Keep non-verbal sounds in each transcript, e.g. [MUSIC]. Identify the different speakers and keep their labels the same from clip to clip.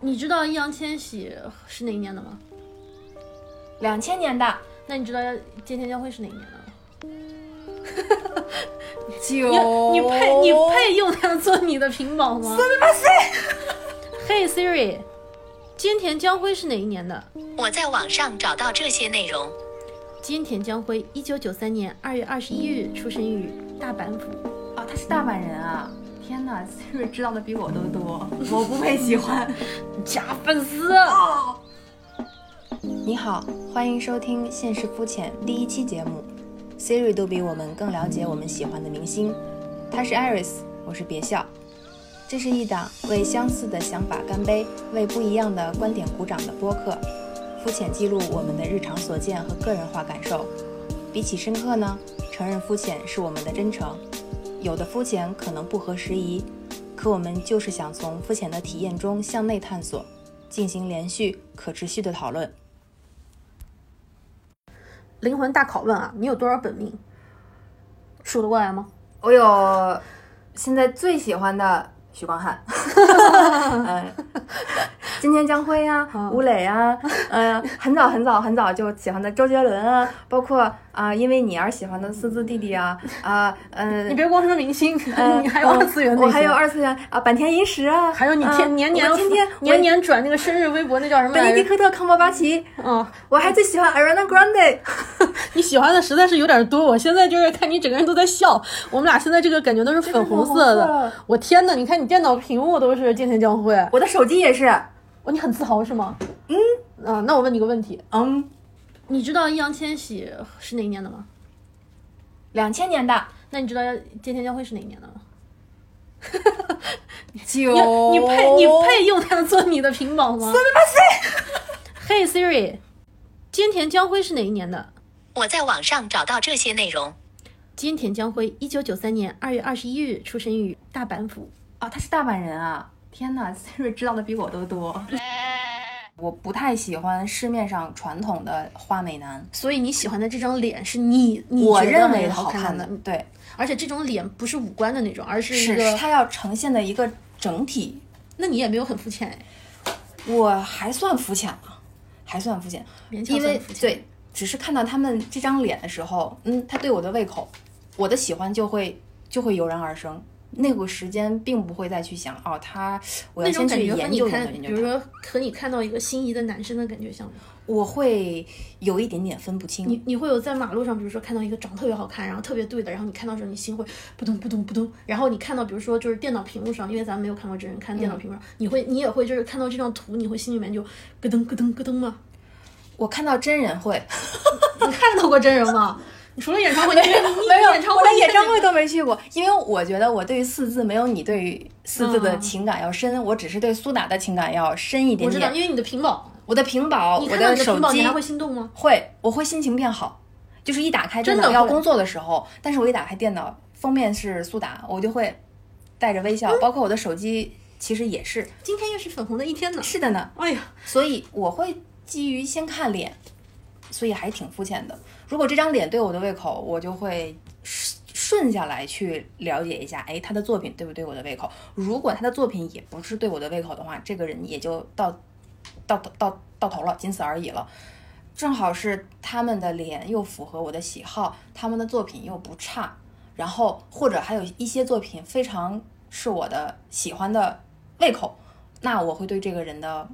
Speaker 1: 你知道易烊千玺是哪一年的吗？
Speaker 2: 两千年的。
Speaker 1: 那你知道菅田将晖是哪一年的吗？
Speaker 2: 九。
Speaker 1: 你配你配用它做你的屏保吗？Hey Siri，菅田将晖是哪一年的？
Speaker 3: 我在网上找到这些内容。
Speaker 1: 菅田将晖，一九九三年二月二十一日出生于大阪府。
Speaker 2: 哦，他是大阪人啊！天哪，Siri 知道的比我都多，我不配喜欢 [LAUGHS]
Speaker 1: 假粉丝。
Speaker 2: 你好，欢迎收听《现实肤浅》第一期节目。Siri 都比我们更了解我们喜欢的明星。他是 Iris，我是别笑。这是一档为相似的想法干杯、为不一样的观点鼓掌的播客，肤浅记录我们的日常所见和个人化感受。比起深刻呢，承认肤浅是我们的真诚。有的肤浅可能不合时宜，可我们就是想从肤浅的体验中向内探索，进行连续可持续的讨论。
Speaker 1: 灵魂大拷问啊，你有多少本命？数得过来吗？
Speaker 2: 我有现在最喜欢的许光汉，[LAUGHS] [LAUGHS] 嗯，今天江辉啊，吴磊啊，嗯，[LAUGHS] 很早很早很早就喜欢的周杰伦啊，包括啊，因为你而喜欢的四字弟弟啊，啊，嗯，
Speaker 1: 你别光说明星，[LAUGHS] 你还有二次元
Speaker 2: 我还有二次元啊，坂田银时啊，
Speaker 1: 还有你天年年
Speaker 2: 天天
Speaker 1: 年年转那个生日微博，那叫什么？
Speaker 2: 本尼迪克特康伯巴奇，
Speaker 1: 嗯，
Speaker 2: 我还最喜欢 Ariana Grande。[LAUGHS]
Speaker 1: 你喜欢的实在是有点多，我现在就是看你整个人都在笑，我们俩现在这个感觉都是粉红色的。我天呐，你看你电脑屏幕都是今天将辉，
Speaker 2: 我的手机也是。
Speaker 1: 哦，你很自豪是吗？
Speaker 2: 嗯，
Speaker 1: 啊，那我问你个问题，
Speaker 2: 嗯，
Speaker 1: 你知道易烊千玺是哪一年的吗？
Speaker 2: 两千年的。
Speaker 1: 那你知道菅田将晖是哪一年的吗？[LAUGHS]
Speaker 2: 九。
Speaker 1: 你配你配用它做你的屏保吗？Hey Siri，菅田将晖是哪一年的？
Speaker 3: 我在网上找到这些内容。
Speaker 1: 菅田将晖，一九九三年二月二十一日出生于大阪府。
Speaker 2: 哦，他是大阪人啊！天哪，Siri [LAUGHS] 知道的比我都多。[LAUGHS] 我不太喜欢市面上传统的花美男，
Speaker 1: 所以你喜欢的这张脸是你你
Speaker 2: 我认为
Speaker 1: 好
Speaker 2: 看
Speaker 1: 的，
Speaker 2: 对。
Speaker 1: 而且这种脸不是五官的那种，而是一
Speaker 2: 是它要呈现的一个整体。
Speaker 1: 那你也没有很肤浅哎。
Speaker 2: 我还算肤浅了，还算肤浅，因为对，只是看到他们这张脸的时候，嗯，他对我的胃口，我的喜欢就会就会油然而生。那个时间并不会再去想哦，他我要先去研究研究。
Speaker 1: 比如说和你看到一个心仪的男生的感觉像吗？
Speaker 2: 我会有一点点分不清。
Speaker 1: 你你会有在马路上，比如说看到一个长得特别好看，然后特别对的，然后你看到时候你心会扑通扑通扑通。然后你看到比如说就是电脑屏幕上，因为咱们没有看过真人，看电脑屏幕上，你会你也会就是看到这张图，你会心里面就咯噔咯噔咯噔吗？
Speaker 2: 我看到真人会，[LAUGHS]
Speaker 1: 你看到过真人吗？你除了演唱会，[LAUGHS]
Speaker 2: 没
Speaker 1: 有，
Speaker 2: 没有，
Speaker 1: 演唱会，
Speaker 2: 演唱会都没去过。因为我觉得我对于四字没有你对于四字的情感要深，我只是对苏打的情感要深一点点。我知
Speaker 1: 道，因为你的屏保，
Speaker 2: 我的屏保，我
Speaker 1: 的
Speaker 2: 手机，
Speaker 1: 你还会心动吗？
Speaker 2: 会，我会心情变好。就是一打开电脑要工作的时候，但是我一打开电脑封面是苏打，我就会带着微笑。包括我的手机其实也是。
Speaker 1: 今天又是粉红的一天呢。
Speaker 2: 是的呢。
Speaker 1: 哎呀，
Speaker 2: 所以我会基于先看脸，所以还挺肤浅的。如果这张脸对我的胃口，我就会顺下来去了解一下，哎，他的作品对不对我的胃口？如果他的作品也不是对我的胃口的话，这个人也就到到到到头了，仅此而已了。正好是他们的脸又符合我的喜好，他们的作品又不差，然后或者还有一些作品非常是我的喜欢的胃口，那我会对这个人的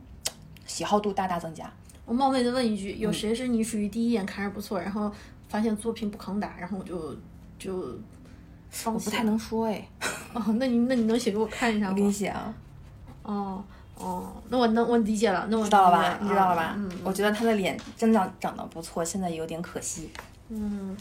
Speaker 2: 喜好度大大增加。
Speaker 1: 我冒昧的问一句，有谁是你属于第一眼看着不错，然后发现作品不抗打，然后我就就放
Speaker 2: 弃？我不太能说哎。
Speaker 1: 哦，那你那你能写给我看一下吗？
Speaker 2: 我给你写啊。
Speaker 1: 哦哦，那我能我理解了，那我
Speaker 2: 知道了吧？你知道了吧？
Speaker 1: 嗯，
Speaker 2: 我觉得他的脸真的长得不错，现在有点可惜。
Speaker 1: 嗯。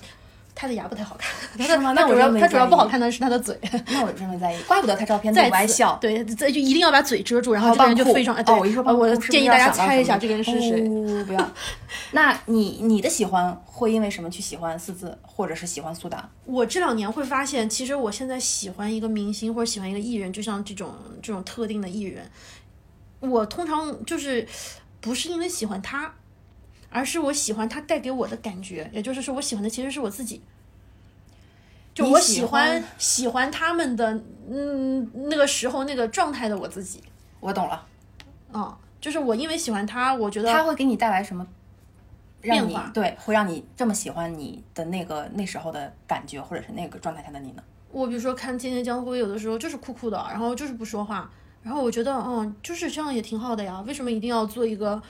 Speaker 1: 他的牙不太好看，[LAUGHS]
Speaker 2: 是吗？[LAUGHS] 那
Speaker 1: 主要他主要不好看的是他的嘴。[LAUGHS]
Speaker 2: 那我真没在意，怪不得他照片这么爱笑。
Speaker 1: 对，这就一定要把嘴遮住，然后这个人就非常
Speaker 2: 哦。我一说，
Speaker 1: 我建议大家猜一下这个人是谁。
Speaker 2: 不要。那你你的喜欢会因为什么去喜欢四字，或者是喜欢苏打？
Speaker 1: 我这两年会发现，其实我现在喜欢一个明星或者喜欢一个艺人，就像这种这种特定的艺人，我通常就是不是因为喜欢他。而是我喜欢他带给我的感觉，也就是说，我喜欢的其实是我自己。就我喜欢喜欢他们的，嗯，那个时候那个状态的我自己。
Speaker 2: 我懂了。
Speaker 1: 嗯，就是我因为喜欢他，我觉得
Speaker 2: 他会给你带来什么
Speaker 1: 变化
Speaker 2: 对，会让你这么喜欢你的那个那时候的感觉，或者是那个状态下的你呢？
Speaker 1: 我比如说看《天天江湖》，有的时候就是酷酷的，然后就是不说话，然后我觉得，嗯，就是这样也挺好的呀，为什么一定要做一个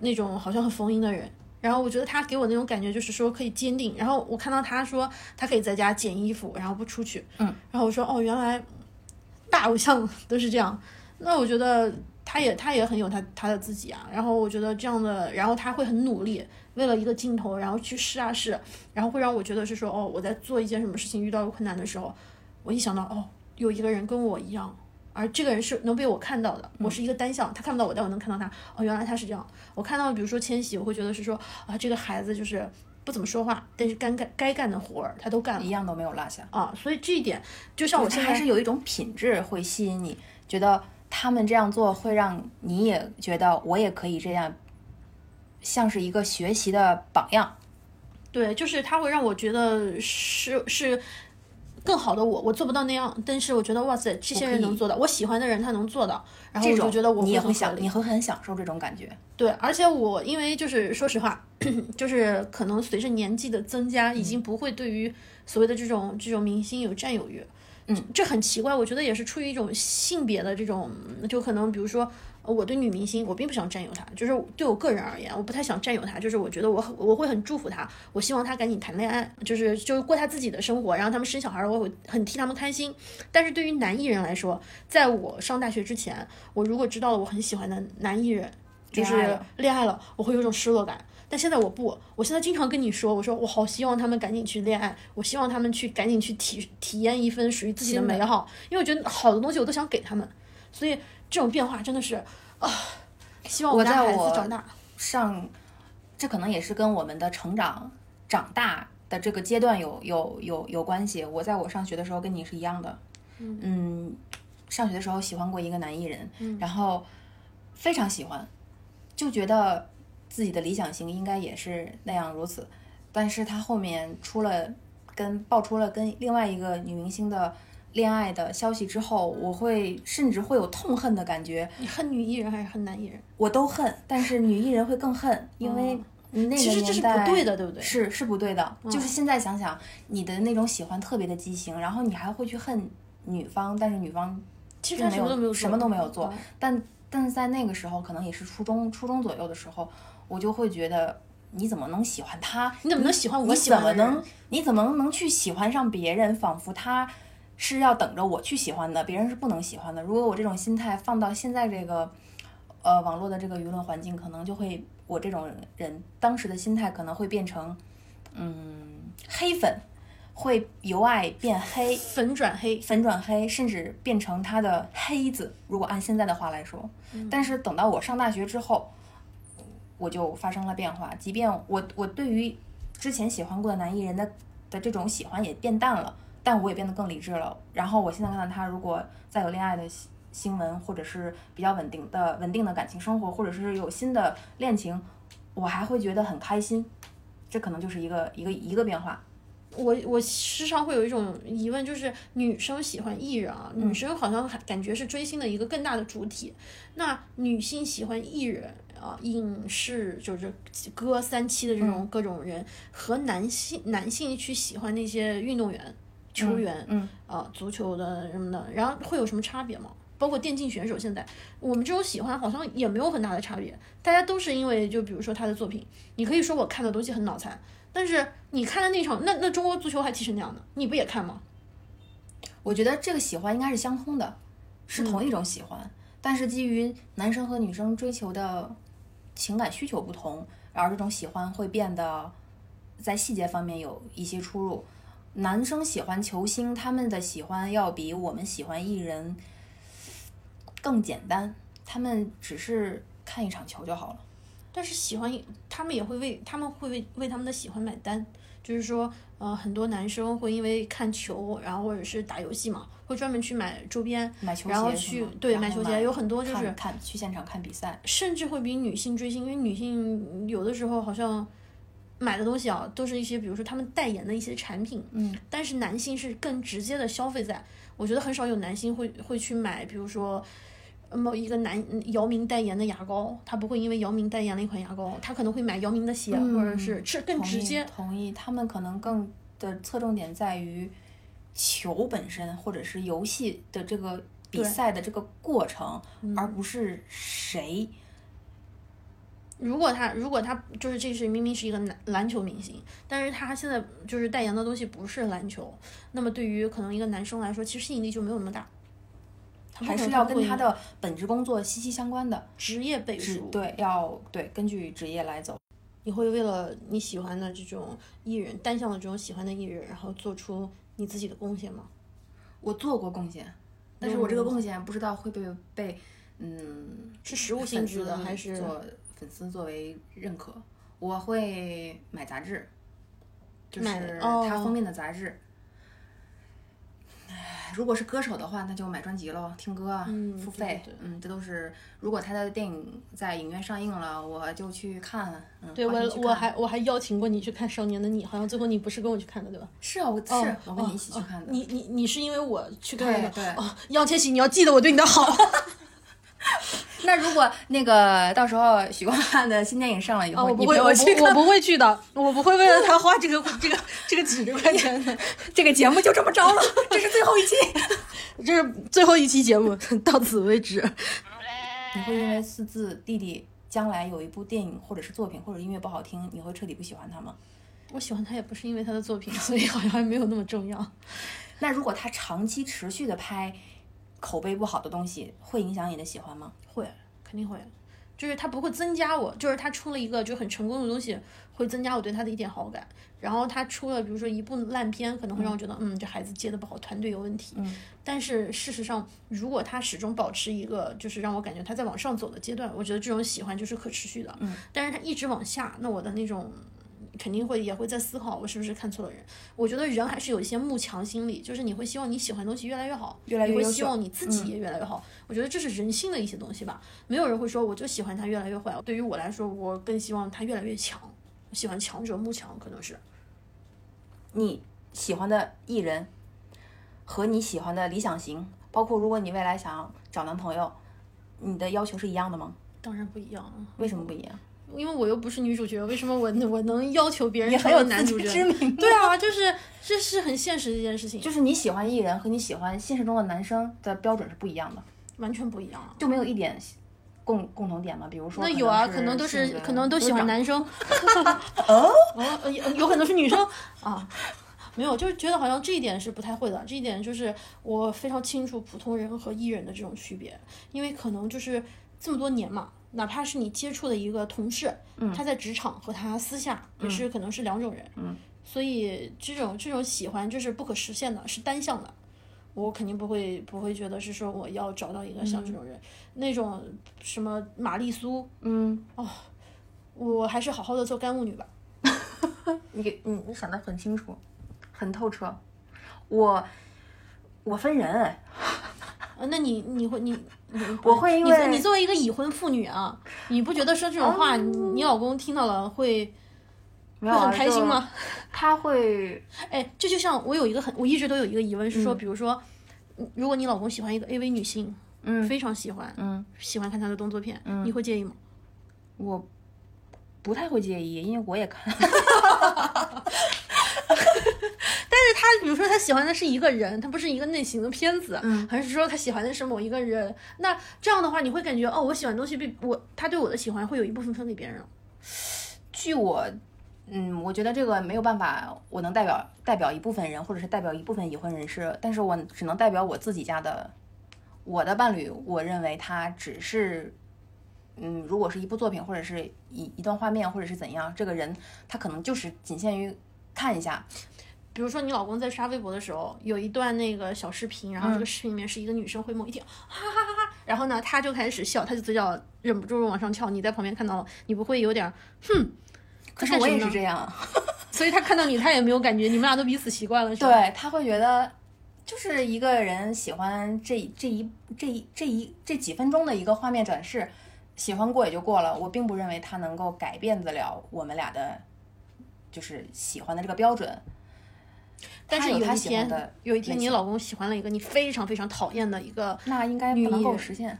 Speaker 1: 那种好像很逢迎的人？然后我觉得他给我那种感觉就是说可以坚定。然后我看到他说他可以在家剪衣服，然后不出去，
Speaker 2: 嗯，
Speaker 1: 然后我说哦，原来大偶像 [LAUGHS] 都是这样。那我觉得他也他也很有他他的自己啊。然后我觉得这样的，然后他会很努力，为了一个镜头，然后去试啊试，然后会让我觉得是说哦，我在做一件什么事情遇到困难的时候，我一想到哦，有一个人跟我一样。而这个人是能被我看到的，我是一个单向，他看不到我，但我能看到他。哦，原来他是这样。我看到，比如说千玺，我会觉得是说啊，这个孩子就是不怎么说话，但是该干该干的活儿他都干了
Speaker 2: 一样都没有落下。
Speaker 1: 啊。所以这一点，就像我现在
Speaker 2: 还是有一种品质会吸引你，觉得他们这样做会让你也觉得我也可以这样，像是一个学习的榜样。
Speaker 1: 对，就是他会让我觉得是是更好的我，我做不到那样，但是我觉得哇塞，这些人能做到，我喜欢的人他能做到，然后我就觉得我
Speaker 2: 你也
Speaker 1: 很合理
Speaker 2: 享，你会很享受这种感觉。
Speaker 1: 对，而且我因为就是说实话，[COUGHS] 就是可能随着年纪的增加，已经不会对于所谓的这种这种明星有占有欲。
Speaker 2: 嗯，
Speaker 1: 这很奇怪，我觉得也是出于一种性别的这种，就可能比如说。呃我对女明星，我并不想占有她，就是对我个人而言，我不太想占有她，就是我觉得我很我会很祝福她，我希望她赶紧谈恋爱，就是就是过她自己的生活，然后他们生小孩，我会很替他们开心。但是对于男艺人来说，在我上大学之前，我如果知道了我很喜欢的男艺人，就是
Speaker 2: 恋爱了，
Speaker 1: 我会有种失落感。但现在我不，我现在经常跟你说，我说我好希望他们赶紧去恋爱，我希望他们去赶紧去体体验一份属于自己的美好，因为我觉得好的东西我都想给他们，所以这种变化真的是啊，希望
Speaker 2: 我
Speaker 1: 家孩
Speaker 2: 在我
Speaker 1: 子长大。
Speaker 2: 上，这可能也是跟我们的成长、长大的这个阶段有有有有关系。我在我上学的时候跟你是一样的，嗯，上学的时候喜欢过一个男艺人，然后非常喜欢，就觉得自己的理想型应该也是那样如此。但是他后面出了跟爆出了跟另外一个女明星的恋爱的消息之后，我会甚至会有痛恨的感觉。
Speaker 1: 你恨女艺人还是恨男艺人？
Speaker 2: 我都恨，但是女艺人会更恨，因为那个
Speaker 1: 哦其实这是不
Speaker 2: 年代
Speaker 1: 对的对不对嗯
Speaker 2: 是是不对的。就是现在想想，你的那种喜欢特别的畸形，然后你还会去恨女方，但是女方
Speaker 1: 其实他什么都没有做，
Speaker 2: 什么都没有做
Speaker 1: 嗯。
Speaker 2: 但但是在那个时候，可能也是初中初中左右的时候，我就会觉得。你怎么能喜欢他？
Speaker 1: 你怎么能喜欢我
Speaker 2: 你怎么能？你怎么能去喜欢上别人？仿佛他是要等着我去喜欢的，别人是不能喜欢的。如果我这种心态放到现在这个呃网络的这个舆论环境，可能就会我这种人当时的心态可能会变成嗯黑粉，会由爱变黑，
Speaker 1: 粉转黑，
Speaker 2: 粉转黑，甚至变成他的黑子。如果按现在的话来说，但是等到我上大学之后，我就发生了变化。即便我我对于之前喜欢过的男艺人的的这种喜欢也变淡了，但我也变得更理智了。然后我现在看到他如果再有恋爱的新新闻，或者是比较稳定的稳定的感情生活，或者是有新的恋情，我还会觉得很开心。这可能就是一个一个一个变化。
Speaker 1: 我我时常会有一种疑问，就是女生喜欢艺人啊，女生好像还感觉是追星的一个更大的主体。那女性喜欢艺人啊，影视就是歌三期的这种各种人，和男性男性去喜欢那些运动员、球员，
Speaker 2: 嗯
Speaker 1: 啊，足球的什么的，然后会有什么差别吗？包括电竞选手，现在我们这种喜欢好像也没有很大的差别，大家都是因为就比如说他的作品，你可以说我看的东西很脑残，但是你看的那场，那那中国足球还踢成那样的，你不也看吗？
Speaker 2: 我觉得这个喜欢应该是相通的，是同一种喜欢，但是基于男生和女生追求的情感需求不同，而这种喜欢会变得在细节方面有一些出入。男生喜欢球星，他们的喜欢要比我们喜欢艺人更简单，他们只是看一场球就好了。
Speaker 1: 但是喜欢他们也会为他们会为为他们的喜欢买单，就是说，呃，很多男生会因为看球，然后或者是打游戏嘛，会专门去买周边，
Speaker 2: 买球鞋
Speaker 1: 然后去对
Speaker 2: 买
Speaker 1: 买球鞋，有很多就是
Speaker 2: 看看去现场看比赛，
Speaker 1: 甚至会比女性追星，因为女性有的时候好像买的东西啊，都是一些比如说他们代言的一些产品，
Speaker 2: 嗯，
Speaker 1: 但是男性是更直接的消费在，我觉得很少有男性会会去买，比如说。某一个男姚明代言的牙膏，他不会因为姚明代言了一款牙膏，他可能会买姚明的鞋，或者是是更直接。
Speaker 2: 同意，他们可能更的侧重点在于球本身，或者是游戏的这个比赛的这个过程，而不是谁。
Speaker 1: 如果他如果他就是这是明明是一个篮篮球明星，但是他现在就是代言的东西不是篮球，那么对于可能一个男生来说，其实吸引力就没有那么大。
Speaker 2: 还是要跟他的本职工作息息相关的，
Speaker 1: 职业背书，
Speaker 2: 对，要对根据职业来走。
Speaker 1: 你会为了你喜欢的这种艺人，单向的这种喜欢的艺人，然后做出你自己的贡献吗？
Speaker 2: 我做过贡献，但是我这个贡献不知道会被被嗯
Speaker 1: 是实物性质的还是
Speaker 2: 做粉丝作为认可？我会买杂志，就是
Speaker 1: 哦
Speaker 2: 它封面的杂志。唉如果是歌手的话，那就买专辑喽，听歌啊，
Speaker 1: 嗯
Speaker 2: 付费，
Speaker 1: 对对对
Speaker 2: 嗯，这都是。如果他的电影在影院上映了，我就去看，嗯，
Speaker 1: 对我我还我还邀请过你去看《少年的你》，好像最后你不是跟我去看的，对吧？
Speaker 2: 是啊，我是、
Speaker 1: 哦
Speaker 2: 我跟你一起去看的。
Speaker 1: 你你你是因为我去看的？
Speaker 2: 对对
Speaker 1: 哦，杨千玺，你要记得我对你的好。[LAUGHS]
Speaker 2: 那如果那个到时候许光汉的新电影上了以后，
Speaker 1: 啊，我不
Speaker 2: 你
Speaker 1: 会，
Speaker 2: 陪我去看
Speaker 1: 我不我不会去的，[LAUGHS] 我不会为了他花这个这个这个几十块钱的。[LAUGHS]
Speaker 2: 这个节目就这么着了，这是最后一期。[LAUGHS]
Speaker 1: 这是最后一期节目，到此为止。
Speaker 2: 你会因为四字弟弟将来有一部电影或者是作品或者音乐不好听，你会彻底不喜欢他吗？
Speaker 1: 我喜欢他也不是因为他的作品，所以好像还没有那么重要。
Speaker 2: 那如果他长期持续的拍口碑不好的东西，会影响你的喜欢吗？
Speaker 1: 会，肯定会。就是他不会增加我，就是他出了一个就很成功的东西，会增加我对他的一点好感。然后他出了比如说一部烂片，可能会让我觉得，嗯，这孩子接的不好，团队有问题。
Speaker 2: 嗯。
Speaker 1: 但是事实上，如果他始终保持一个就是让我感觉他在往上走的阶段，我觉得这种喜欢就是可持续的。
Speaker 2: 嗯。
Speaker 1: 但是他一直往下，那我的那种肯定会也会在思考，我是不是看错了人。我觉得人还是有一些慕强心理，就是你会希望你喜欢的东西越来越好，
Speaker 2: 越来越会希
Speaker 1: 望你自己也越来越好。我觉得这是人性的一些东西吧。没有人会说我就喜欢他越来越坏。对于我来说，我更希望他越来越强。我喜欢强者慕强，可能是。
Speaker 2: 你喜欢的艺人和你喜欢的理想型，包括如果你未来想找男朋友，你的要求是一样的吗？
Speaker 1: 当然不一样，
Speaker 2: 为什么不一样？
Speaker 1: 因为我又不是女主角，[LAUGHS] 为什么我我能要求别人成
Speaker 2: 也很有
Speaker 1: 为男主角？
Speaker 2: 自知之明。
Speaker 1: 对啊，就是这是很现实的一件事情，
Speaker 2: 就是你喜欢艺人和你喜欢现实中的男生的标准是不一样的，
Speaker 1: 完全不一样啊。
Speaker 2: 就没有一点共共同点吗？比如说，
Speaker 1: 那有啊，可
Speaker 2: 可
Speaker 1: 能都是可能都喜欢男生，[LAUGHS] [LAUGHS]
Speaker 2: 哦，
Speaker 1: 哦，有有可能是女生啊。没有，就是觉得好像这一点是不太会的。这一点就是我非常清楚普通人和艺人的这种区别，因为可能就是这么多年嘛，哪怕是你接触的一个同事，他在职场和他私下也是可能是两种人，
Speaker 2: 嗯。
Speaker 1: 所以这种这种喜欢就是不可实现的，是单向的。我肯定不会不会觉得是说我要找到一个像这种人，那种什么玛丽苏，
Speaker 2: 嗯，哦
Speaker 1: 我还是好好的做干物女吧。[LAUGHS]
Speaker 2: 你给你你想的很清楚，很透彻。我我分人哎，
Speaker 1: 啊，那你你会你你
Speaker 2: 我会因
Speaker 1: 你
Speaker 2: 为
Speaker 1: 你作为一个已婚妇女啊，你不觉得说这种话，你你老公听到了会会很开心？吗？
Speaker 2: 他会 [LAUGHS]
Speaker 1: 哎，这就像我有一个很，我一直都有一个疑问是说，
Speaker 2: 嗯
Speaker 1: 比如说，嗯如果你老公喜欢一个 AV 女性，
Speaker 2: 嗯
Speaker 1: 非常喜欢，
Speaker 2: 嗯，
Speaker 1: 喜欢看她的动作片，你会介意吗？
Speaker 2: 我不太会介意，因为我也看。[LAUGHS] [LAUGHS]
Speaker 1: 但是他比如说他喜欢的是一个人，他不是一个类型的片子，
Speaker 2: 嗯
Speaker 1: 还是说他喜欢的是某一个人？那这样的话，你会感觉哦，我喜欢的东西被我他对我的喜欢会有一部分分给别人了。
Speaker 2: 据我，嗯，我觉得这个没有办法，我能代表代表一部分人，或者是代表一部分已婚人士，但是我只能代表我自己家的我的伴侣。我认为他只是，嗯，如果是一部作品，或者是一一段画面，或者是怎样，这个人他可能就是仅限于看一下，
Speaker 1: 比如说你老公在刷微博的时候，有一段那个小视频，然后这个视频里面是一个女生会某一听 [LAUGHS] 哈哈哈哈，然后呢，他就开始笑，他就嘴角忍不住往上翘，你在旁边看到了，你不会有点儿哼？
Speaker 2: 可是我也是这样。[LAUGHS]
Speaker 1: 所以他看到你，他也没有感觉，你们俩都彼此习惯了，是吧？
Speaker 2: 对他会觉得，就是一个人喜欢这这一这一这一这几分钟的一个画面展示，喜欢过也就过了。我并不认为他能够改变得了我们俩的，就是喜欢的这个标准。
Speaker 1: 但是有一
Speaker 2: 他喜欢
Speaker 1: 天
Speaker 2: 的，
Speaker 1: 有一天你老公喜欢了一个你非常非常讨厌的一个，
Speaker 2: 那应该不能够实现。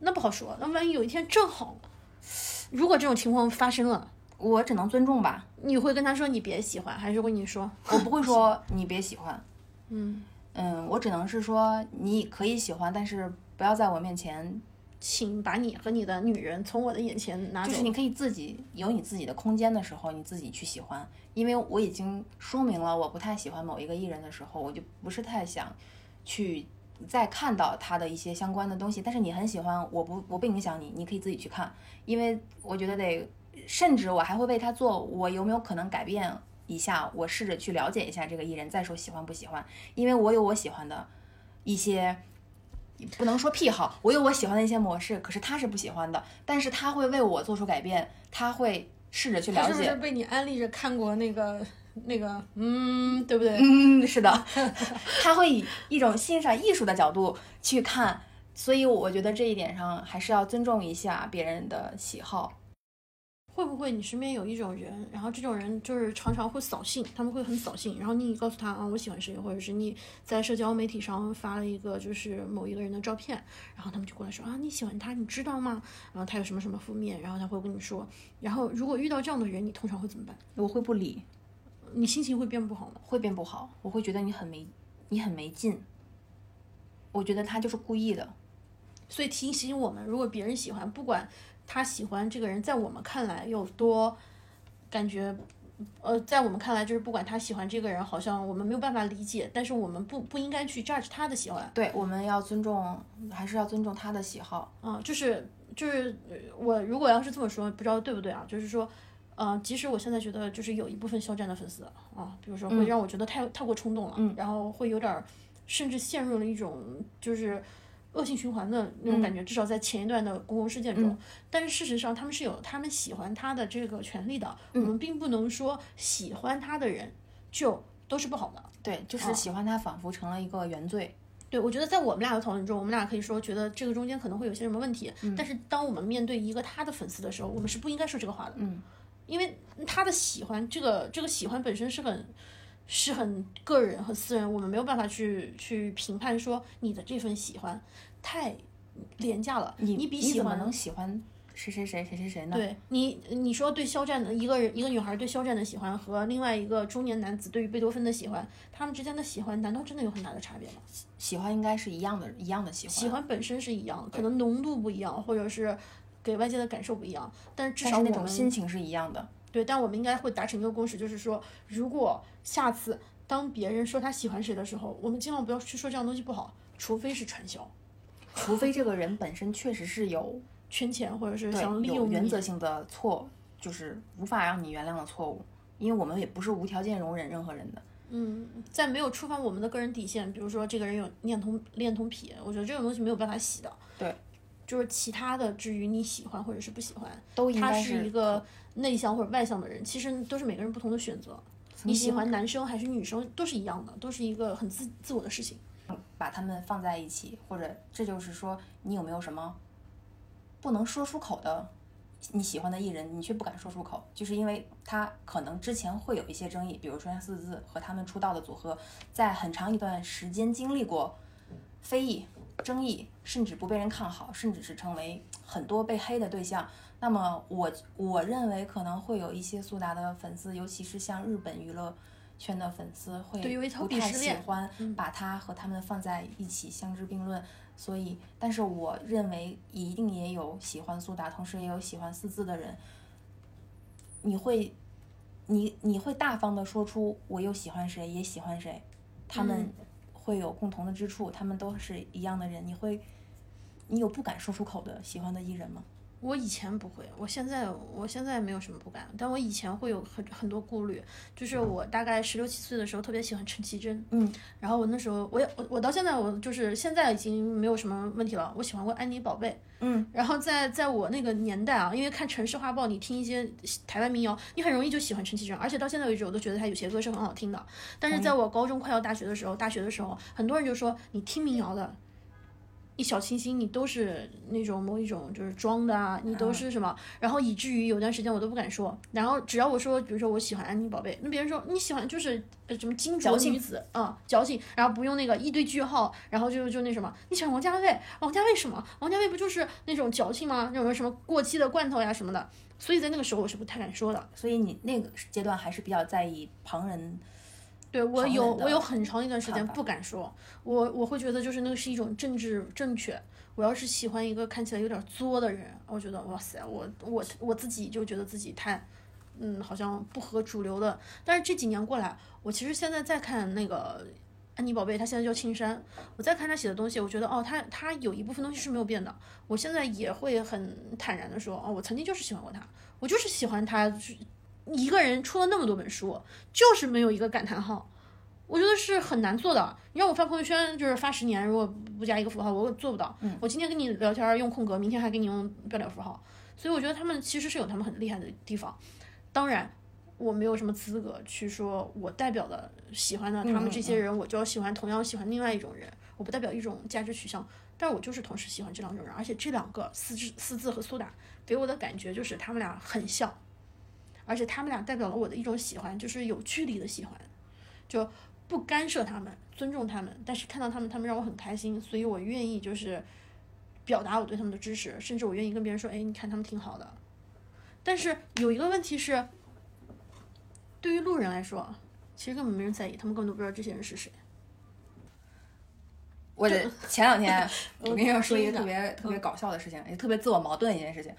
Speaker 1: 那不好说。那万一有一天正好，如果这种情况发生了，
Speaker 2: 我只能尊重吧。
Speaker 1: 你会跟他说你别喜欢，还是会跟你说？
Speaker 2: 我不会说你别喜欢，[LAUGHS]
Speaker 1: 嗯，
Speaker 2: 嗯，我只能是说你可以喜欢，但是不要在我面前，
Speaker 1: 请把你和你的女人从我的眼前拿走。
Speaker 2: 就是你可以自己有你自己的空间的时候，你自己去喜欢。因为我已经说明了我不太喜欢某一个艺人的时候，我就不是太想去再看到他的一些相关的东西。但是你很喜欢，我不我不影响你，你可以自己去看，因为我觉得得，甚至我还会为他做，我有没有可能改变一下，我试着去了解一下这个艺人，再说喜欢不喜欢，因为我有我喜欢的一些。不能说癖好，我有我喜欢的一些模式，可是他是不喜欢的，但是他会为我做出改变，他会试着去了解。
Speaker 1: 是不是被你安利着看过那个那个？嗯，对不对？
Speaker 2: 嗯，是的，他会以一种欣赏艺术的角度去看，所以我觉得这一点上还是要尊重一下别人的喜好。
Speaker 1: 会不会你身边有一种人，然后这种人就是常常会扫兴，他们会很扫兴，然后你告诉他啊我喜欢谁，或者是你在社交媒体上发了一个就是某一个人的照片，然后他们就过来说啊你喜欢他，你知道吗？然后他有什么什么负面，然后他会跟你说，然后如果遇到这样的人，你通常会怎么办？
Speaker 2: 我会不理，
Speaker 1: 你心情会变不好吗？
Speaker 2: 会变不好，我会觉得你很没，你很没劲。我觉得他就是故意的，
Speaker 1: 所以提醒我们，如果别人喜欢，不管他喜欢这个人，在我们看来有多感觉，呃，在我们看来就是不管他喜欢这个人，好像我们没有办法理解，但是我们不不应该去 judge 他的喜欢。
Speaker 2: 对，我们要尊重，还是要尊重他的喜好。
Speaker 1: 嗯，就是就是呃我如果要是这么说，不知道对不对啊？就是说，呃，即使我现在觉得就是有一部分肖战的粉丝啊，比如说会让我觉得太、太过冲动了，
Speaker 2: 嗯
Speaker 1: 然后会有点儿，甚至陷入了一种就是恶性循环的那种感觉，至少在前一段的公共事件中。
Speaker 2: 嗯
Speaker 1: 但是事实上，他们是有他们喜欢他的这个权利的，我们并不能说喜欢他的人就都是不好的。
Speaker 2: 对，就是喜欢他，仿佛成了一个原罪。
Speaker 1: 对，我觉得在我们俩的讨论中，我们俩可以说觉得这个中间可能会有些什么问题，但是当我们面对一个他的粉丝的时候，我们是不应该说这个话的，
Speaker 2: 嗯，
Speaker 1: 因为他的喜欢，这个这个喜欢本身是很是很个人和私人，我们没有办法去去评判说你的这份喜欢太廉价了，
Speaker 2: 你
Speaker 1: 比喜欢
Speaker 2: 怎么能喜欢谁谁谁谁谁谁呢？
Speaker 1: 对你，你说对肖战的一个人，一个女孩对肖战的喜欢和另外一个中年男子对于贝多芬的喜欢，他们之间的喜欢难道真的有很大的差别吗？
Speaker 2: 喜欢应该是一样的，一样的喜欢。
Speaker 1: 喜欢本身是一样，可能浓度不一样，或者是给外界的感受不一样，但是至
Speaker 2: 但是那种
Speaker 1: 少我们
Speaker 2: 心情是一样的。
Speaker 1: 对，但我们应该会达成一个共识，就是说，如果下次当别人说他喜欢谁的时候，我们尽量不要去说这样东西不好，除非是传销、[LAUGHS]
Speaker 2: 除非这个人本身确实是有
Speaker 1: 圈钱，或者是
Speaker 2: 对
Speaker 1: 想利用
Speaker 2: 原则性的错，就是无法让你原谅的错误。因为我们也不是无条件容忍任何人的。
Speaker 1: 嗯，在没有触犯我们的个人底线，比如说这个人有恋童恋童癖，我觉得这种东西没有办法洗的。
Speaker 2: 对，
Speaker 1: 就是其他的，至于你喜欢或者是不喜欢，
Speaker 2: 都应
Speaker 1: 他
Speaker 2: 该
Speaker 1: 是一个内向或者外向的人，其实都是每个人不同的选择。你喜欢男生还是女生都是一样的，都是一个很自自我的事情。
Speaker 2: 把他们放在一起，或者这就是说，你有没有什么不能说出口的你喜欢的艺人，你却不敢说出口，就是因为他可能之前会有一些争议，比如说像四字和他们出道的组合，在很长一段时间经历过非议、争议，甚至不被人看好，甚至是成为很多被黑的对象。那么我我认为可能会有一些苏打的粉丝，尤其是像日本娱乐圈的粉丝，会不太喜欢把他和他们放在一起相提并论。所以，但是我认为一定也有喜欢苏打，同时也有喜欢四字的人。你会，你你会大方的说出我又喜欢谁，也喜欢谁，他们
Speaker 1: 嗯
Speaker 2: 会有共同的之处，他们都是一样的人。你会，你有不敢说出口的喜欢的艺人吗？
Speaker 1: 我以前不会，我现在我现在没有什么不敢，但我以前会有很很多顾虑。就是我大概十六七岁的时候，特别喜欢陈绮贞，
Speaker 2: 嗯，
Speaker 1: 然后我那时候我也我我到现在我就是现在已经没有什么问题了。我喜欢过安妮宝贝，
Speaker 2: 嗯，
Speaker 1: 然后在在我那个年代啊，因为看城市画报，你听一些台湾民谣，你很容易就喜欢陈绮贞，而且到现在为止，我都觉得她有些歌是很好听的。但是在我高中快要大学的时候，大学的时候，很多人就说你听民谣的，一小清新，你都是那种某一种就是装的啊，你都是什么，然后以至于有段时间我都不敢说。然后只要我说，比如说我喜欢安妮宝贝，那别人说你喜欢就是呃什么金
Speaker 2: 矫情
Speaker 1: 女子啊、矫情，然后不用那个一堆句号，然后就就那什么，你喜欢王家卫，王家卫什么？王家卫不就是那种矫情吗？那种什么过期的罐头呀什么的。所以在那个时候我是不太敢说的。
Speaker 2: 所以你那个阶段还是比较在意旁人。
Speaker 1: 对我有我有很长一段时间不敢说，我我会觉得就是那个是一种政治正确。我要是喜欢一个看起来有点作的人，我觉得哇塞，我我我自己就觉得自己太，嗯，好像不合主流的。但是这几年过来，我其实现在再看那个安妮宝贝，她现在叫青山，我再看她写的东西，我觉得哦，她她有一部分东西是没有变的。我现在也会很坦然的说，哦，我曾经就是喜欢过她，我就是喜欢她，就是一个人出了那么多本书，就是没有一个感叹号。我觉得是很难做的。你让我发朋友圈，就是发十年，如果不加一个符号，我做不到。我今天跟你聊天用空格，明天还给你用标点符号。所以我觉得他们其实是有他们很厉害的地方。当然，我没有什么资格去说我代表的喜欢的他们这些人，我就要喜欢同样喜欢另外一种人。我不代表一种价值取向，但我就是同时喜欢这两种人，而且这两个四字四字和苏打给我的感觉就是他们俩很像，而且他们俩代表了我的一种喜欢，就是有距离的喜欢，就不干涉他们，尊重他们，但是看到他们，他们让我很开心，所以我愿意就是表达我对他们的支持，甚至我愿意跟别人说，哎，你看他们挺好的。但是有一个问题是，对于路人来说，其实根本没人在意，他们根本都不知道这些人是谁。
Speaker 2: 我的前两天，[LAUGHS] 我跟你说说一个特别特别搞笑的事情，也特别自我矛盾的一件事情。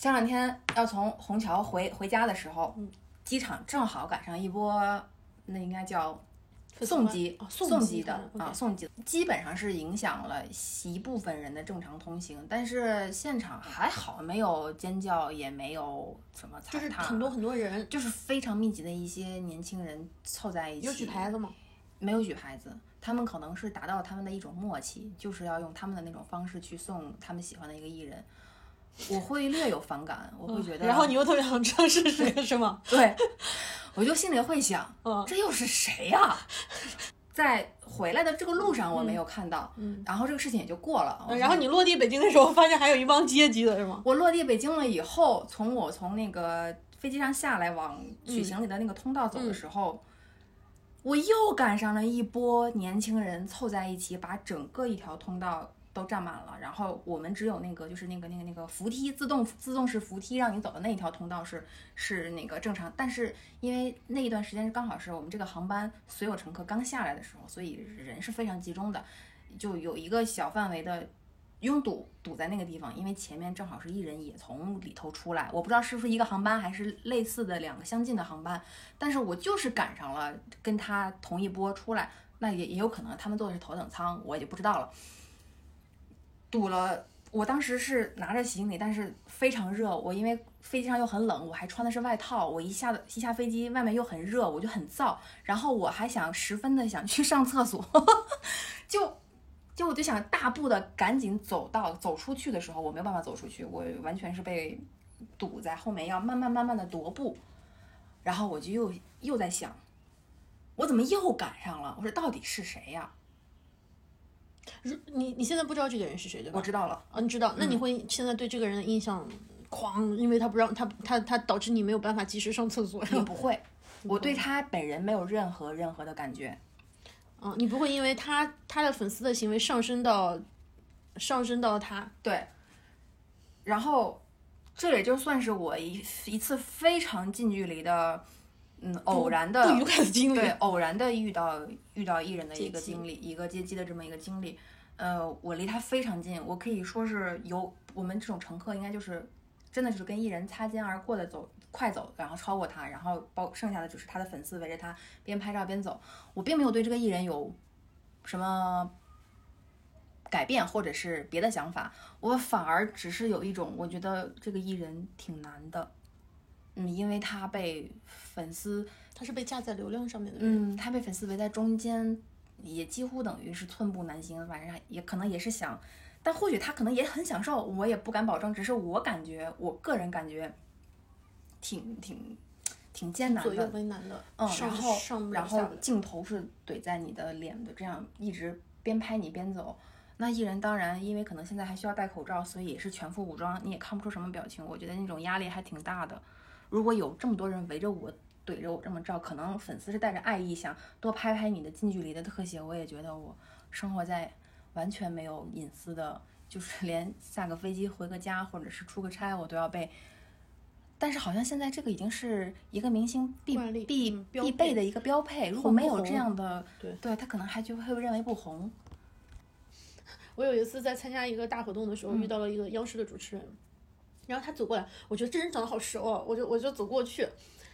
Speaker 2: 前两天要从虹桥回回家的时候，机场正好赶上一波，那应该叫送机
Speaker 1: 哦送机
Speaker 2: 的啊，送机基本上是影响了一部分人的正常通行，但是现场还好，没有尖叫，也没有什么踩踏，
Speaker 1: 就是很多很多人，
Speaker 2: 就是非常密集的一些年轻人凑在一起，
Speaker 1: 有举牌子吗？
Speaker 2: 没有举牌子，他们可能是达到他们的一种默契，就是要用他们的那种方式去送他们喜欢的一个艺人。我会略有反感，我会觉得，
Speaker 1: 然后你又特别想知道是谁，[LAUGHS] 是吗？
Speaker 2: 对，我就心里会想，
Speaker 1: 嗯
Speaker 2: 这又是谁呀、[LAUGHS] 在回来的这个路上我没有看到，
Speaker 1: 嗯
Speaker 2: 然后这个事情也就过了。我
Speaker 1: 然后你落地北京的时候，发现还有一帮接机的是吗？
Speaker 2: 我落地北京了以后，从我从那个飞机上下来往
Speaker 1: 嗯
Speaker 2: 取行李的那个通道走的时候，我又赶上了一波年轻人凑在一起，把整个一条通道都占满了。然后我们只有那个就是那个那个那个扶梯自动自动式扶梯让你走的那一条通道是是那个正常，但是因为那一段时间刚好是我们这个航班所有乘客刚下来的时候，所以人是非常集中的，就有一个小范围的拥堵堵在那个地方，因为前面正好是一人也从里头出来，我不知道是不是一个航班还是类似的两个相近的航班，但是我就是赶上了跟他同一波出来，那也也有可能他们坐的是头等舱，我也就不知道了。堵了，我当时是拿着行李，但是非常热，我因为飞机上又很冷，我还穿的是外套，我一下一下飞机外面又很热，我就很燥，然后我还想十分的想去上厕所，[LAUGHS] 就。就我就想大步的赶紧走到走出去的时候，我没有办法走出去，我完全是被堵在后面，要慢慢慢慢的踱步，然后我就又又在想，我怎么又赶上了？我说到底是谁呀？
Speaker 1: 如你你现在不知道这个人是谁对吧？
Speaker 2: 我知道了，
Speaker 1: 啊，你知道，那你
Speaker 2: 嗯
Speaker 1: 会现在对这个人的印象狂，因为他不让他他他导致你没有办法及时上厕所，
Speaker 2: 也不会，[LAUGHS] 我对他本人没有任何任何的感觉。
Speaker 1: 嗯，你不会因为他他的粉丝的行为上升到上升到他，
Speaker 2: 对，然后这也就算是我一一次非常近距离的，嗯，偶然的
Speaker 1: 不愉快的经历。
Speaker 2: 对，偶然的遇到遇到艺人的一个经历，一个接机的这么一个经历。呃，我离他非常近，我可以说是有我们这种乘客，应该就是真的就是跟艺人擦肩而过的走快走，然后超过他，然后包剩下的就是他的粉丝围着他边拍照边走。我并没有对这个艺人有什么改变或者是别的想法，我反而只是有一种我觉得这个艺人挺难的，嗯，因为他被粉丝
Speaker 1: 他是被架在流量上面的人。
Speaker 2: 嗯，他被粉丝围在中间，也几乎等于是寸步难行。反正也可能也是想，但或许他可能也很享受，我也不敢保证。只是我感觉，我个人感觉挺挺挺艰难的
Speaker 1: 左右
Speaker 2: 的。
Speaker 1: 为难的，
Speaker 2: 嗯，然后
Speaker 1: 上
Speaker 2: 然后镜头是怼在你的脸的，这样一直边拍你边走。那艺人当然，因为可能现在还需要戴口罩，所以也是全副武装，你也看不出什么表情。我觉得那种压力还挺大的。如果有这么多人围着我怼着我这么照，可能粉丝是带着爱意想多拍拍你的近距离的特写，我也觉得我生活在完全没有隐私的，就是连下个飞机回个家或者是出个差，我都要被。但是好像现在这个已经是一个明星必必必备的一个标配，如果没有这样的，
Speaker 1: 对
Speaker 2: 对他可能还就会认为不红。[LAUGHS]
Speaker 1: 我有一次在参加一个大活动的时候，遇到了一个央视的主持人，然后他走过来，我觉得这人长得好熟哦，我就我就走过去，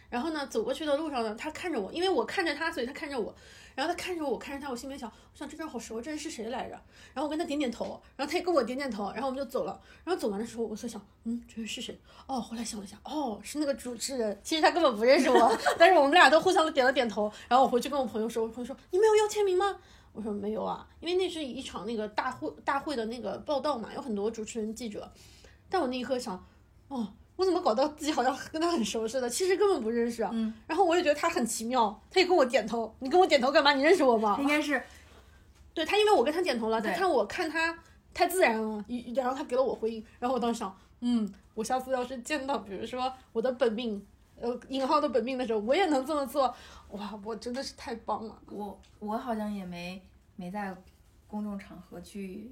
Speaker 1: 然后呢，走过去的路上呢，他看着我，因为我看着他，所以他看着我，然后他看着我，我看着他，我心里想，我想这人好熟，这人是谁来着？然后我跟他点点头，然后他也跟我点点头，然后我们就走了。然后走完的时候，我在想，嗯，这人是谁？哦，后来想了想，哦，是那个主持人。其实他根本不认识我，[LAUGHS] 但是我们俩都互相点了点头。然后我回去跟我朋友说，我朋友说，你没有要签名吗？我说没有啊，因为那是一场那个大会大会的那个报道嘛，有很多主持人记者。但我那一刻想，哦，我怎么搞到自己好像跟他很熟似的？其实根本不认识啊。嗯。然后我也觉得他很奇妙，他也跟我点头。你跟我点头干嘛？你认识我吗？
Speaker 2: 应该是 [LAUGHS]
Speaker 1: 对他，因为我跟他点头了，他看我看他太自然了，一然后他给了我回应，然后我当时想，嗯，我下次要是见到比如说我的本命，呃，引号的本命的时候，我也能这么做，哇，我真的是太棒了。
Speaker 2: 我我好像也没没在公众场合去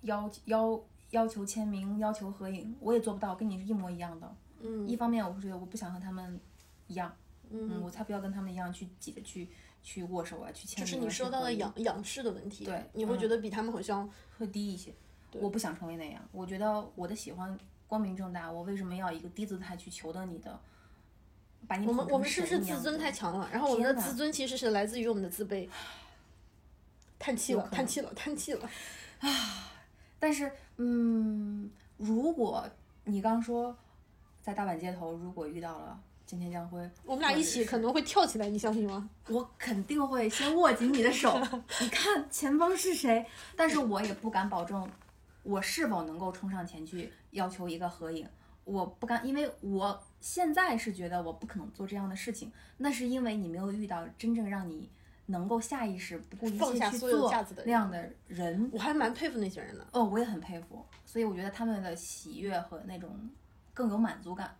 Speaker 2: 要要要求签名、要求合影，我也做不到，跟你是一模一样的。
Speaker 1: 嗯
Speaker 2: 一方面我是觉得我不想和他们一样，
Speaker 1: 嗯
Speaker 2: 嗯，我才不要跟他们一样去挤着去去握手啊，去签名啊。
Speaker 1: 就是你说到了
Speaker 2: 去合影
Speaker 1: 仰仰视的问题，
Speaker 2: 对
Speaker 1: 你会
Speaker 2: 嗯
Speaker 1: 觉得比他们好像，
Speaker 2: 会低一些。我不想成为那样，我觉得我的喜欢光明正大，我为什么要一个低姿态去求得你的？把你
Speaker 1: 我们我们是不是自尊太强了？然后我们的自尊其实是来自于我们的自卑。叹气了，叹气了，叹气了。
Speaker 2: 但是，嗯，如果你刚说在大阪街头，如果遇到了今天将辉，
Speaker 1: 我们俩一起可能会跳起来，你相信吗？[LAUGHS]
Speaker 2: 我肯定会先握紧你的手，[LAUGHS] 你看前方是谁？但是我也不敢保证我是否能够冲上前去要求一个合影。我不敢，因为我现在是觉得我不可能做这样的事情，那是因为你没有遇到真正让你能够下意识不顾一切去
Speaker 1: 放下所有
Speaker 2: 做那样的人。
Speaker 1: 我还蛮佩服那些人的。
Speaker 2: 哦，我也很佩服，所以我觉得他们的喜悦和那种更有满足感，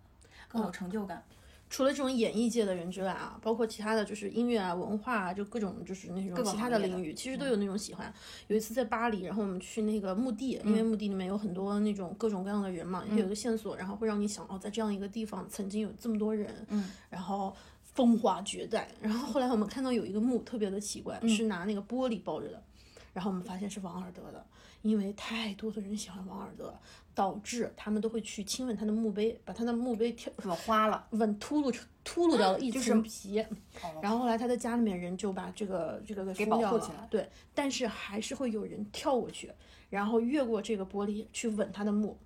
Speaker 2: 更有成就感。
Speaker 1: 除了这种演艺界的人之外啊，包括其他的就是音乐啊、文化啊，就各种就是那种其他
Speaker 2: 的嗯
Speaker 1: 领域，其实都有那种喜欢。有一次在巴黎，然后我们去那个墓地，因
Speaker 2: 嗯
Speaker 1: 为墓地里面有很多那种各种各样的人嘛，有一个线索，然后会让你想哦，在这样一个地方曾经有这么多人，
Speaker 2: 嗯，
Speaker 1: 然后风华绝代。然后后来我们看到有一个墓特别的奇怪，
Speaker 2: 嗯
Speaker 1: 是拿那个玻璃包着的。然后我们发现是王尔德的，因为太多的人喜欢王尔德，导致他们都会去亲吻他的墓碑，把他的墓碑挑
Speaker 2: 吻花了，
Speaker 1: 吻秃噜秃噜掉了一
Speaker 2: 就是
Speaker 1: 层皮，
Speaker 2: 哦
Speaker 1: 然后后来他的家里面人就把这个这个给
Speaker 2: 保护起来
Speaker 1: 对，但是还是会有人跳过去，然后越过这个玻璃去吻他的墓。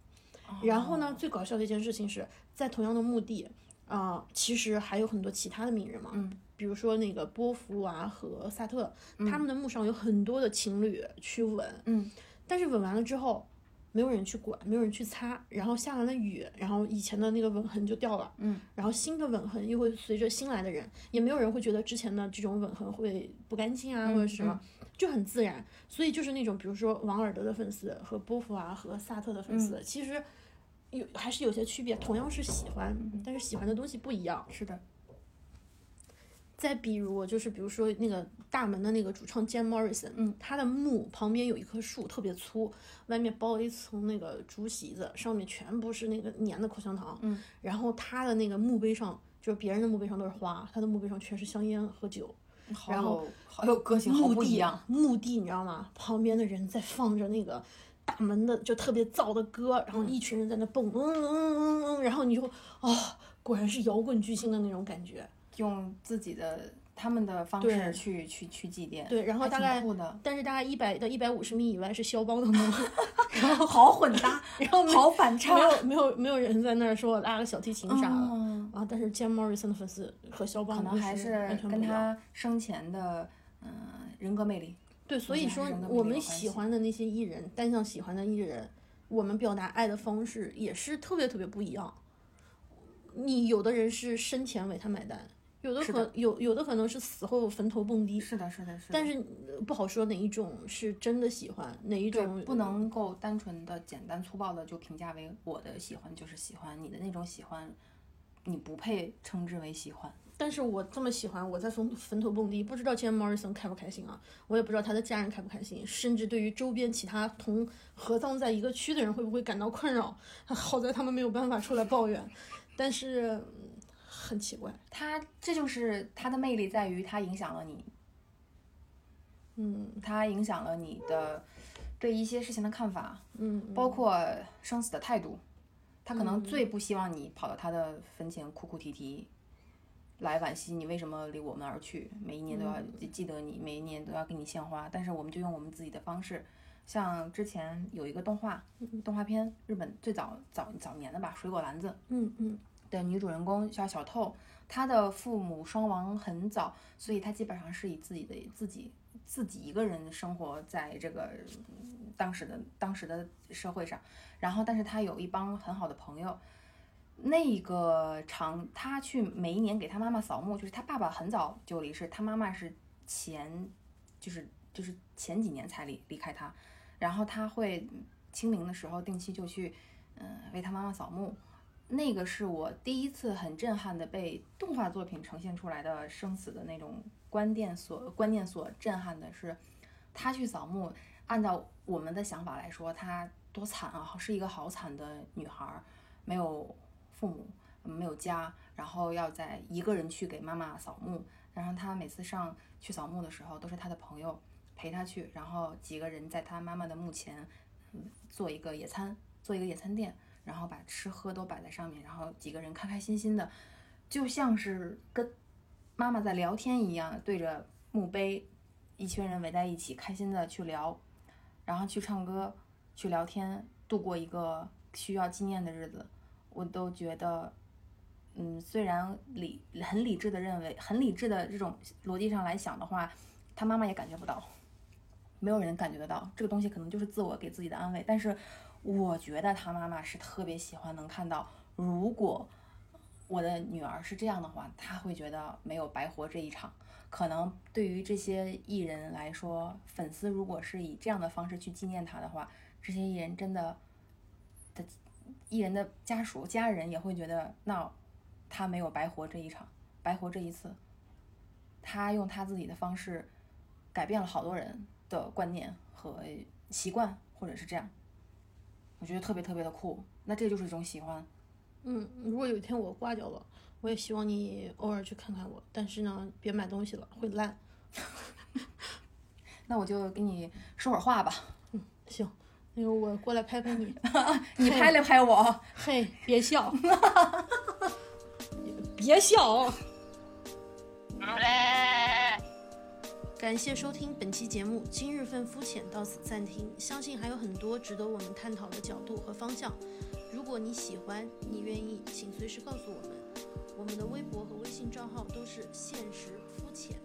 Speaker 1: 然后呢，最搞笑的一件事情是在同样的墓地，啊、其实还有很多其他的名人嘛，
Speaker 2: 嗯
Speaker 1: 比如说那个波伏娃和萨特，他们的墓上有很多的情侣去吻，
Speaker 2: 嗯，
Speaker 1: 但是吻完了之后，没有人去管，没有人去擦，然后下完了雨，然后以前的那个吻痕就掉了，
Speaker 2: 嗯，
Speaker 1: 然后新的吻痕又会随着新来的人，也没有人会觉得之前的这种吻痕会不干净啊，或者是什么，就很自然。所以就是那种比如说王尔德的粉丝和波伏娃和萨特的粉丝，其实有还是有些区别，同样是喜欢，但是喜欢的东西不一样。
Speaker 2: 是的，
Speaker 1: 再比如，就是比如说那个大门的那个主唱 Jim Morrison，
Speaker 2: 嗯，
Speaker 1: 他的墓旁边有一棵树，特别粗，外面包了一层那个竹席子，上面全部是那个粘的口香糖，
Speaker 2: 嗯，
Speaker 1: 然后他的那个墓碑上，就是别人的墓碑上都是花，他的墓碑上全是香烟和酒。
Speaker 2: 好
Speaker 1: 然后
Speaker 2: 有好有个性，好
Speaker 1: 墓地
Speaker 2: 不一样。，
Speaker 1: 墓地你知道吗？旁边的人在放着那个大门的就特别燥的歌，然后一群人在那蹦，嗯嗯嗯嗯嗯，然后你就哦，果然是摇滚巨星的那种感觉。
Speaker 2: 用自己的他们的方式去去去祭奠，
Speaker 1: 对，然后大概，但是大概一百到一百五十米以外是肖邦的墓，[LAUGHS] [LAUGHS]
Speaker 2: 然后好混搭，[LAUGHS]
Speaker 1: 然后
Speaker 2: 好反差
Speaker 1: 没，有没有没有人在那儿说我拉个小提琴啥的、
Speaker 2: 嗯
Speaker 1: 啊。但是 Jim Morrison 的粉丝和肖邦
Speaker 2: 可能还
Speaker 1: 是。
Speaker 2: 跟他生前的嗯人格魅力。
Speaker 1: 对，所以说我们喜欢的那些艺人，单向喜欢的艺人，我们表达爱的方式也是特别特别不一样。你有的人是生前为他买单，有的可有有的可能是死后坟头蹦迪，
Speaker 2: 是的，是的，是的。
Speaker 1: 但是呃不好说哪一种是真的喜欢，哪一种
Speaker 2: 不能够单纯的、简单粗暴的就评价为我的喜欢就是喜欢，你的那种喜欢，你不配称之为喜欢。
Speaker 1: 但是我这么喜欢，我在坟坟头蹦迪，不知道今天 Morrison 开不开心啊？我也不知道他的家人开不开心，甚至对于周边其他同合葬在一个区的人会不会感到困扰。[LAUGHS] 好在他们没有办法出来抱怨，但是嗯很奇怪，
Speaker 2: 他这就是他的魅力，在于他影响了你，
Speaker 1: 嗯
Speaker 2: 他影响了你的对一些事情的看法，
Speaker 1: 嗯，
Speaker 2: 包括生死的态度。他可能最不希望你跑到他的坟前哭哭啼啼，来惋惜你为什么离我们而去，每一年都要记记得你，每一年都要给你献花。但是我们就用我们自己的方式，像之前有一个动画，动画片，日本最早早早年的吧，《水果篮子》，
Speaker 1: 嗯嗯
Speaker 2: 的女主人公叫小透，她的父母双亡很早，所以她基本上是以自己的自己自己一个人生活在这个嗯当时的当时的社会上。然后，但是她有一帮很好的朋友。那个长，他去每一年给他妈妈扫墓，就是他爸爸很早就离世，他妈妈是前就是就是前几年才离离开他，然后他会清明的时候定期就去嗯、为他妈妈扫墓。那个是我第一次很震撼的被动画作品呈现出来的生死的那种观念所观念所震撼的是，他去扫墓，按照我们的想法来说，她多惨啊，是一个好惨的女孩，没有父母，没有家，然后要在一个人去给妈妈扫墓，然后他每次上去扫墓的时候，都是他的朋友陪他去，然后几个人在他妈妈的墓前，嗯，做一个野餐，做一个野餐垫。然后把吃喝都摆在上面，然后几个人开开心心的，就像是跟妈妈在聊天一样，对着墓碑，一群人围在一起，开心的去聊，然后去唱歌，去聊天，度过一个需要纪念的日子。我都觉得，嗯，虽然理很理智的认为，很理智的这种逻辑上来想的话，他妈妈也感觉不到，没有人感觉得到这个东西，可能就是自我给自己的安慰，但是。我觉得他妈妈是特别喜欢能看到，如果我的女儿是这样的话，她会觉得没有白活这一场。可能对于这些艺人来说，粉丝如果是以这样的方式去纪念他的话，这些艺人真的的艺人的家属家人也会觉得，那他没有白活这一场，白活这一次。他用他自己的方式改变了好多人的观念和习惯，或者是这样。我觉得特别特别的酷，那这就是一种喜欢。
Speaker 1: 嗯，如果有一天我挂掉了，我也希望你偶尔去看看我，但是呢，别买东西了，会烂。[LAUGHS]
Speaker 2: 那我就给你说会儿话吧。
Speaker 1: 嗯行，那个我过来拍拍你，[LAUGHS]
Speaker 2: 你拍了拍我，
Speaker 1: 嘿，别笑，[LAUGHS] 别笑。[LAUGHS] 感谢收听本期节目，今日份肤浅到此暂停。相信还有很多值得我们探讨的角度和方向。如果你喜欢，你愿意，请随时告诉我们。我们的微博和微信账号都是现实肤浅。